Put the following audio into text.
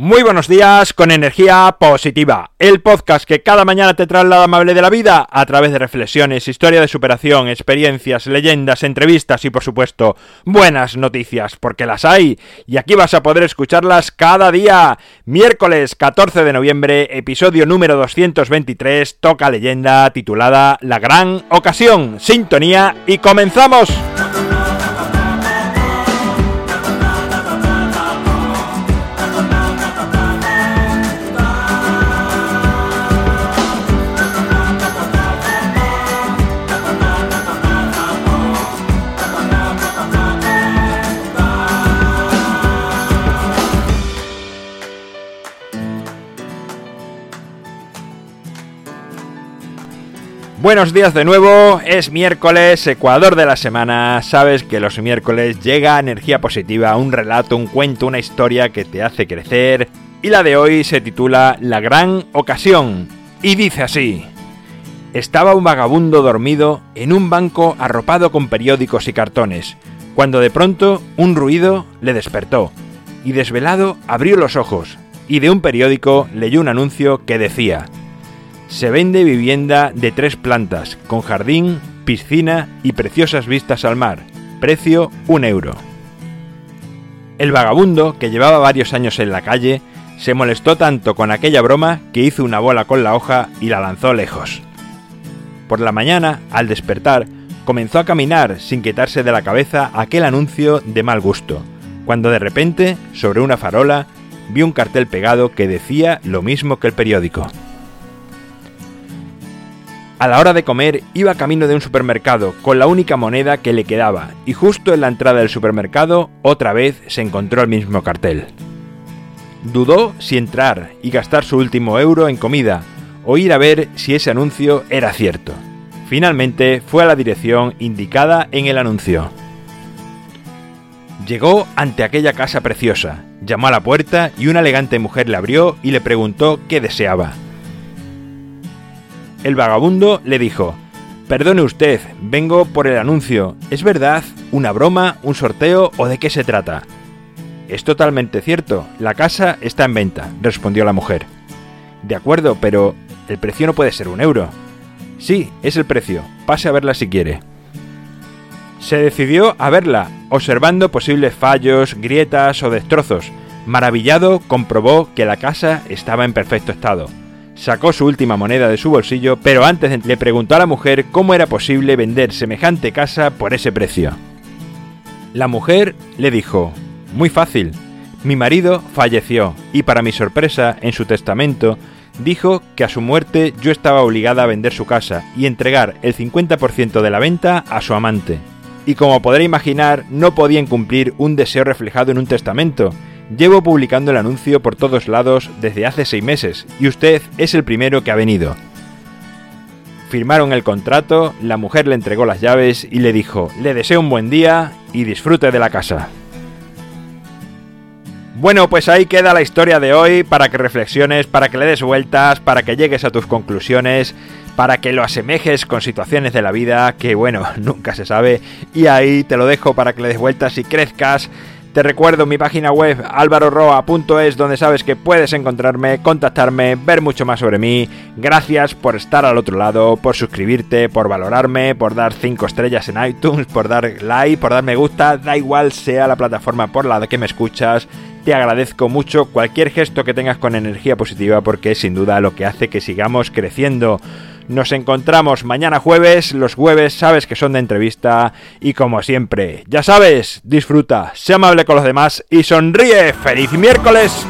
Muy buenos días con energía positiva, el podcast que cada mañana te trae la amable de la vida a través de reflexiones, historia de superación, experiencias, leyendas, entrevistas y por supuesto buenas noticias, porque las hay y aquí vas a poder escucharlas cada día. Miércoles 14 de noviembre, episodio número 223, toca leyenda titulada La Gran Ocasión, sintonía y comenzamos. Buenos días de nuevo, es miércoles, Ecuador de la semana. Sabes que los miércoles llega energía positiva, un relato, un cuento, una historia que te hace crecer. Y la de hoy se titula La gran ocasión. Y dice así. Estaba un vagabundo dormido en un banco arropado con periódicos y cartones, cuando de pronto un ruido le despertó, y desvelado abrió los ojos, y de un periódico leyó un anuncio que decía, se vende vivienda de tres plantas, con jardín, piscina y preciosas vistas al mar. Precio un euro. El vagabundo, que llevaba varios años en la calle, se molestó tanto con aquella broma que hizo una bola con la hoja y la lanzó lejos. Por la mañana, al despertar, comenzó a caminar sin quitarse de la cabeza aquel anuncio de mal gusto, cuando de repente, sobre una farola, vio un cartel pegado que decía lo mismo que el periódico. A la hora de comer iba camino de un supermercado con la única moneda que le quedaba y justo en la entrada del supermercado otra vez se encontró el mismo cartel. Dudó si entrar y gastar su último euro en comida o ir a ver si ese anuncio era cierto. Finalmente fue a la dirección indicada en el anuncio. Llegó ante aquella casa preciosa, llamó a la puerta y una elegante mujer le abrió y le preguntó qué deseaba. El vagabundo le dijo, Perdone usted, vengo por el anuncio. ¿Es verdad? ¿Una broma? ¿Un sorteo? ¿O de qué se trata? Es totalmente cierto, la casa está en venta, respondió la mujer. De acuerdo, pero el precio no puede ser un euro. Sí, es el precio, pase a verla si quiere. Se decidió a verla, observando posibles fallos, grietas o destrozos. Maravillado, comprobó que la casa estaba en perfecto estado sacó su última moneda de su bolsillo, pero antes le preguntó a la mujer cómo era posible vender semejante casa por ese precio. La mujer le dijo, muy fácil, mi marido falleció y para mi sorpresa, en su testamento, dijo que a su muerte yo estaba obligada a vender su casa y entregar el 50% de la venta a su amante. Y como podrá imaginar, no podían cumplir un deseo reflejado en un testamento, Llevo publicando el anuncio por todos lados desde hace seis meses y usted es el primero que ha venido. Firmaron el contrato, la mujer le entregó las llaves y le dijo, le deseo un buen día y disfrute de la casa. Bueno, pues ahí queda la historia de hoy para que reflexiones, para que le des vueltas, para que llegues a tus conclusiones, para que lo asemejes con situaciones de la vida que, bueno, nunca se sabe. Y ahí te lo dejo para que le des vueltas y crezcas te recuerdo mi página web alvaroroa.es donde sabes que puedes encontrarme, contactarme, ver mucho más sobre mí. Gracias por estar al otro lado, por suscribirte, por valorarme, por dar 5 estrellas en iTunes, por dar like, por dar me gusta, da igual sea la plataforma por la que me escuchas. Te agradezco mucho cualquier gesto que tengas con energía positiva porque es sin duda lo que hace que sigamos creciendo. Nos encontramos mañana jueves, los jueves sabes que son de entrevista y como siempre, ya sabes, disfruta, sea amable con los demás y sonríe. ¡Feliz miércoles!